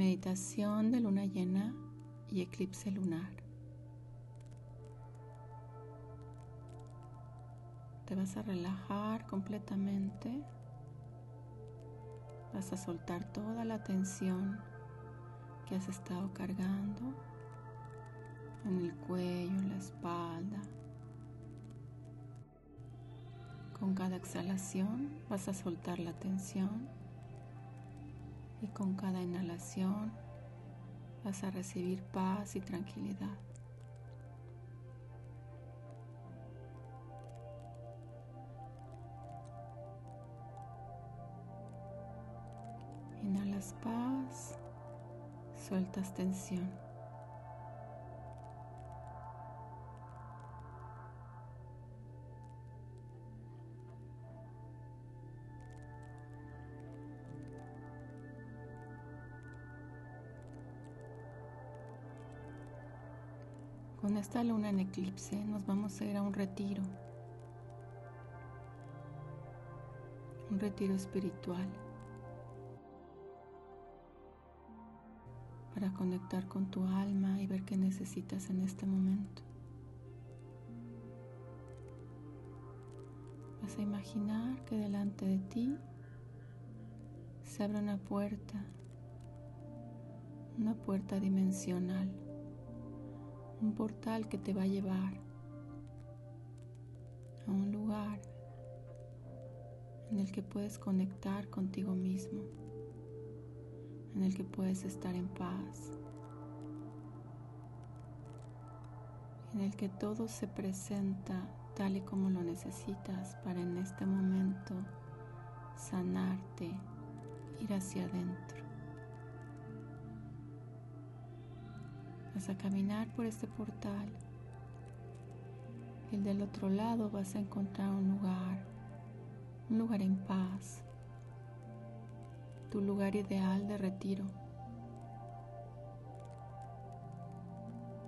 Meditación de luna llena y eclipse lunar. Te vas a relajar completamente. Vas a soltar toda la tensión que has estado cargando en el cuello, en la espalda. Con cada exhalación vas a soltar la tensión y con cada inhalación vas a recibir paz y tranquilidad. Inhalas paz, sueltas tensión. Con esta luna en eclipse nos vamos a ir a un retiro, un retiro espiritual. para conectar con tu alma y ver qué necesitas en este momento. Vas a imaginar que delante de ti se abre una puerta, una puerta dimensional, un portal que te va a llevar a un lugar en el que puedes conectar contigo mismo en el que puedes estar en paz, en el que todo se presenta tal y como lo necesitas para en este momento sanarte, ir hacia adentro. Vas a caminar por este portal y del otro lado vas a encontrar un lugar, un lugar en paz, tu lugar ideal de retiro,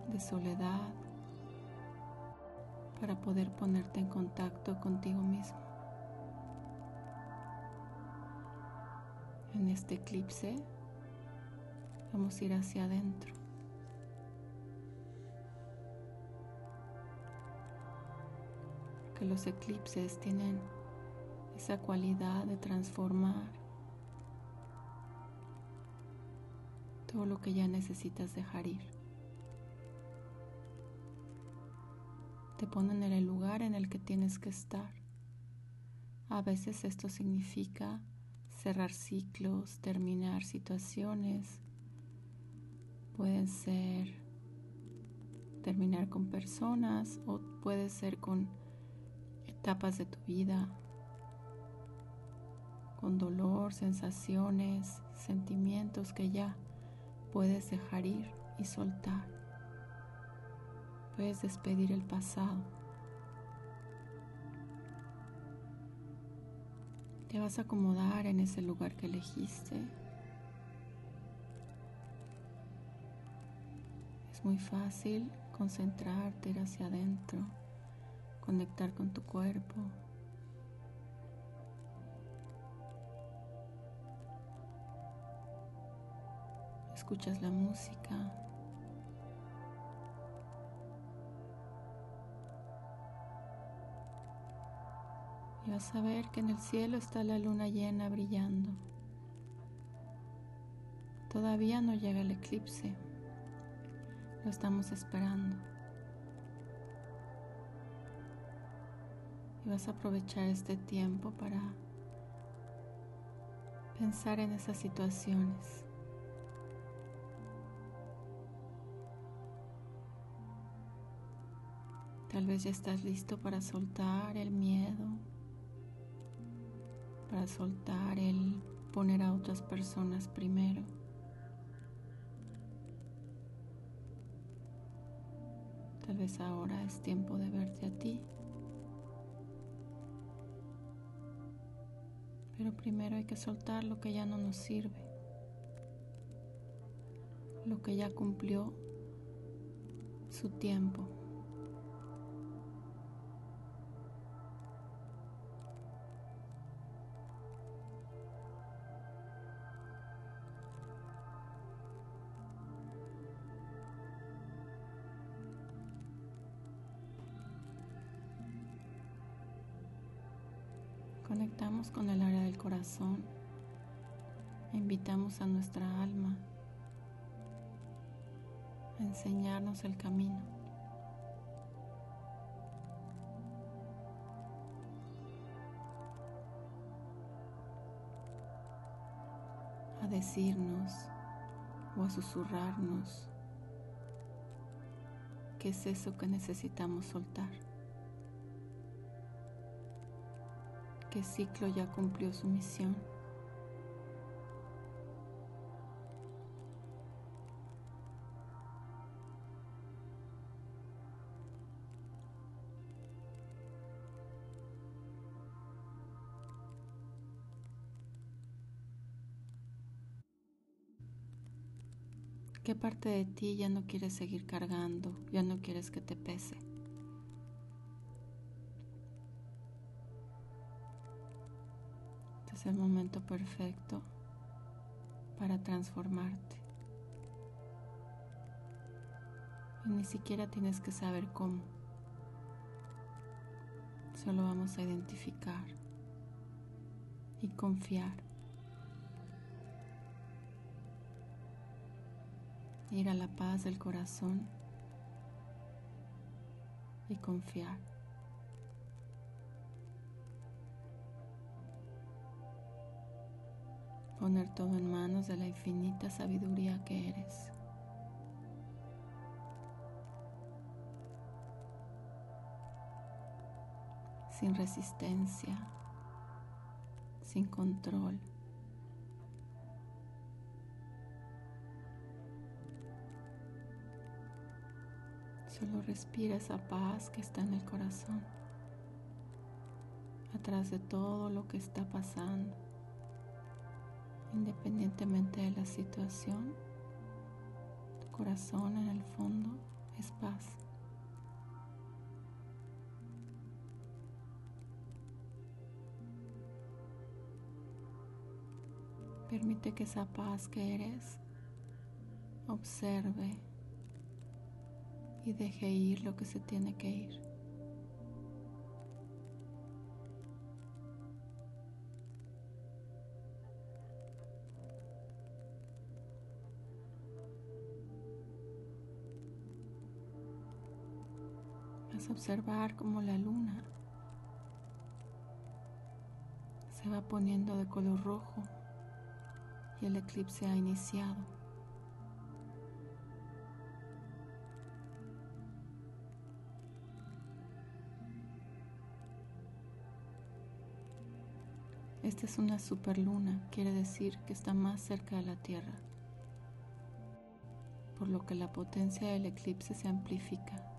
de soledad, para poder ponerte en contacto contigo mismo. En este eclipse vamos a ir hacia adentro. Porque los eclipses tienen esa cualidad de transformar todo lo que ya necesitas dejar ir. Te ponen en el lugar en el que tienes que estar. A veces esto significa cerrar ciclos, terminar situaciones. Pueden ser terminar con personas o puede ser con etapas de tu vida, con dolor, sensaciones, sentimientos que ya puedes dejar ir y soltar. Puedes despedir el pasado. Te vas a acomodar en ese lugar que elegiste. Es muy fácil concentrarte, ir hacia adentro, conectar con tu cuerpo. escuchas la música. Y vas a ver que en el cielo está la luna llena brillando. Todavía no llega el eclipse. Lo estamos esperando. A aprovechar este tiempo para pensar en esas situaciones. Tal vez ya estás listo para soltar el miedo, para soltar el poner a otras personas primero. Tal vez ahora es tiempo de verte a ti. Pero primero hay que soltar lo que ya no nos sirve, lo que ya cumplió su tiempo. Conectamos con el área del corazón. Invitamos a nuestra alma a enseñarnos el camino. A decirnos o a susurrarnos qué es eso que necesitamos soltar. ¿Qué ciclo ya cumplió su misión? ¿Qué parte de ti ya no quieres seguir cargando? Ya no quieres que te pese. Este es el momento perfecto para transformarte. Y ni siquiera tienes que saber cómo. Solo vamos a identificar y confiar. ir a la paz del corazón y confiar. Poner todo en manos de la infinita sabiduría que eres. Sin resistencia, sin control. Solo respira esa paz que está en el corazón, atrás de todo lo que está pasando, independientemente de la situación. Tu corazón en el fondo es paz. Permite que esa paz que eres observe y deje ir lo que se tiene que ir. Observar cómo la luna se va poniendo de color rojo y el eclipse ha iniciado. Esta es una superluna, quiere decir que está más cerca de la Tierra, por lo que la potencia del eclipse se amplifica.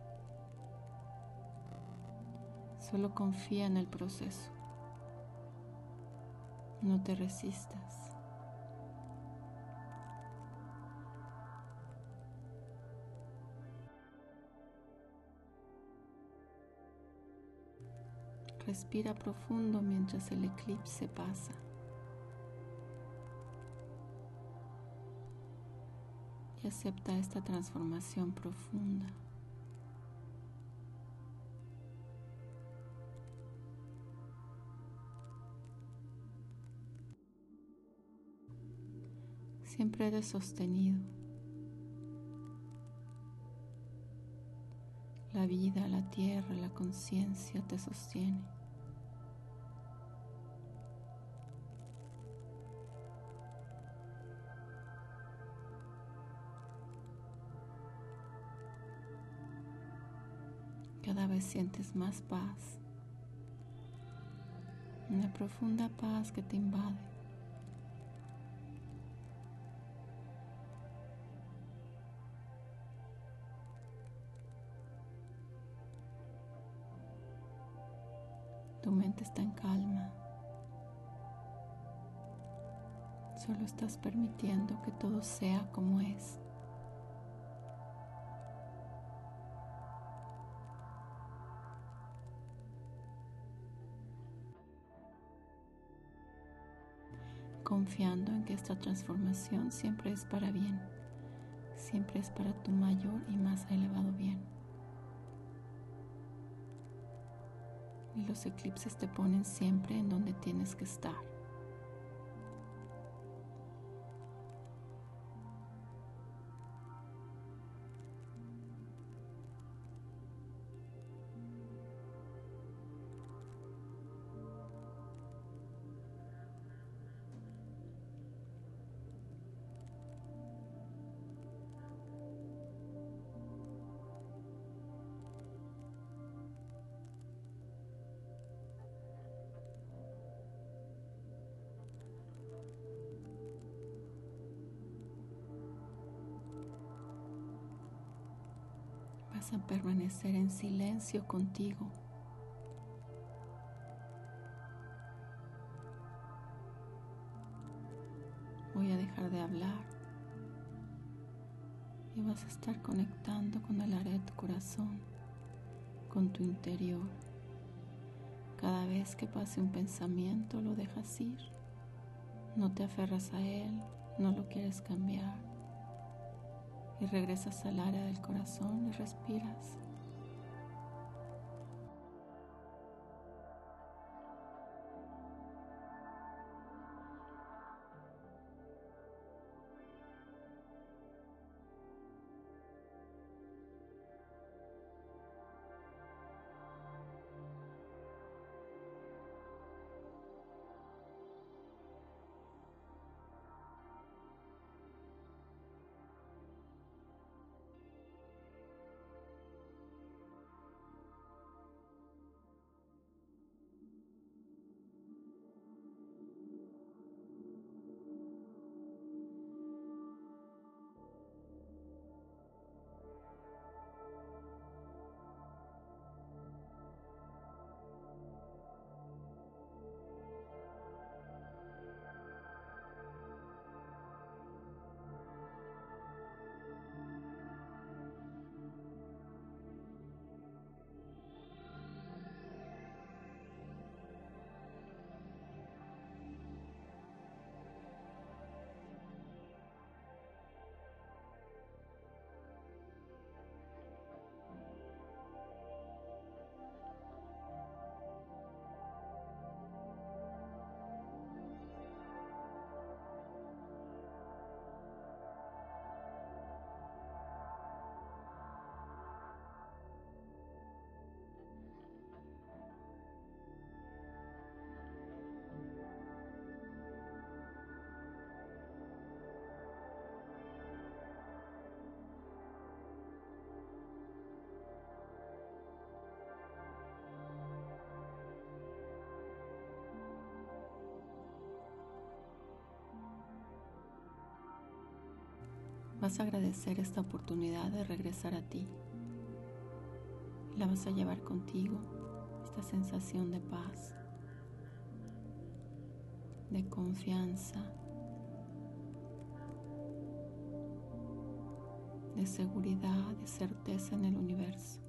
Solo confía en el proceso. No te resistas. Respira profundo mientras el eclipse pasa. Y acepta esta transformación profunda. Siempre eres sostenido. La vida, la tierra, la conciencia te sostiene. Cada vez sientes más paz, una profunda paz que te invade. Mente está en calma. Solo estás permitiendo que todo sea como es. Confiando en que esta transformación siempre es para bien, siempre es para tu mayor y más elevado bien. Y los eclipses te ponen siempre en donde tienes que estar. A permanecer en silencio contigo. Voy a dejar de hablar y vas a estar conectando con el área de tu corazón, con tu interior. Cada vez que pase un pensamiento lo dejas ir, no te aferras a él, no lo quieres cambiar y regresas al área del corazón y respiras. Vas a agradecer esta oportunidad de regresar a ti. La vas a llevar contigo, esta sensación de paz, de confianza, de seguridad, de certeza en el universo,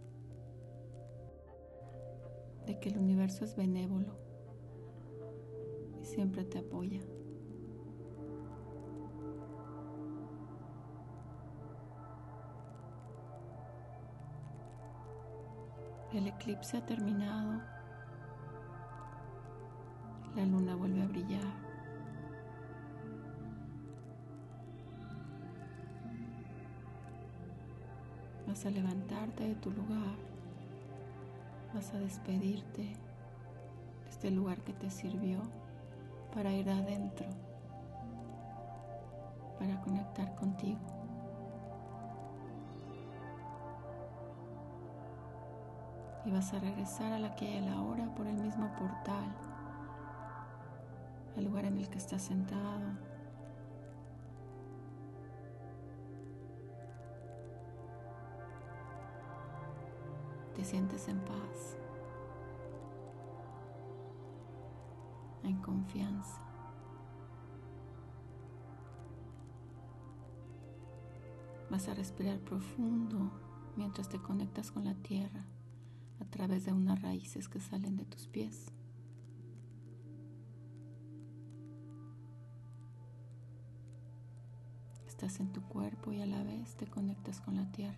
de que el universo es benévolo y siempre te apoya. El eclipse ha terminado. La luna vuelve a brillar. Vas a levantarte de tu lugar. Vas a despedirte de este lugar que te sirvió para ir adentro, para conectar contigo. Y vas a regresar a la que hay a la hora por el mismo portal, al lugar en el que estás sentado. Te sientes en paz, en confianza. Vas a respirar profundo mientras te conectas con la tierra a través de unas raíces que salen de tus pies. Estás en tu cuerpo y a la vez te conectas con la tierra.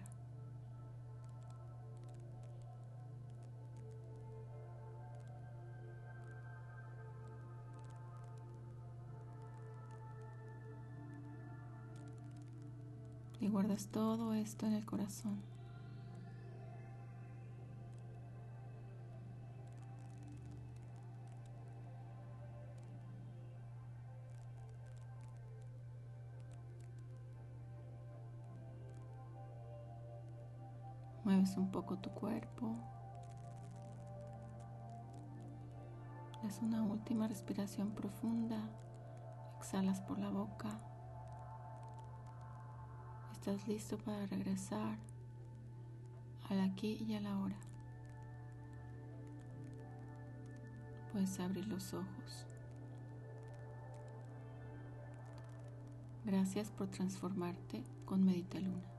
Y guardas todo esto en el corazón. Un poco tu cuerpo. Es una última respiración profunda. Exhalas por la boca. Estás listo para regresar al aquí y a la hora. Puedes abrir los ojos. Gracias por transformarte con Medita Luna.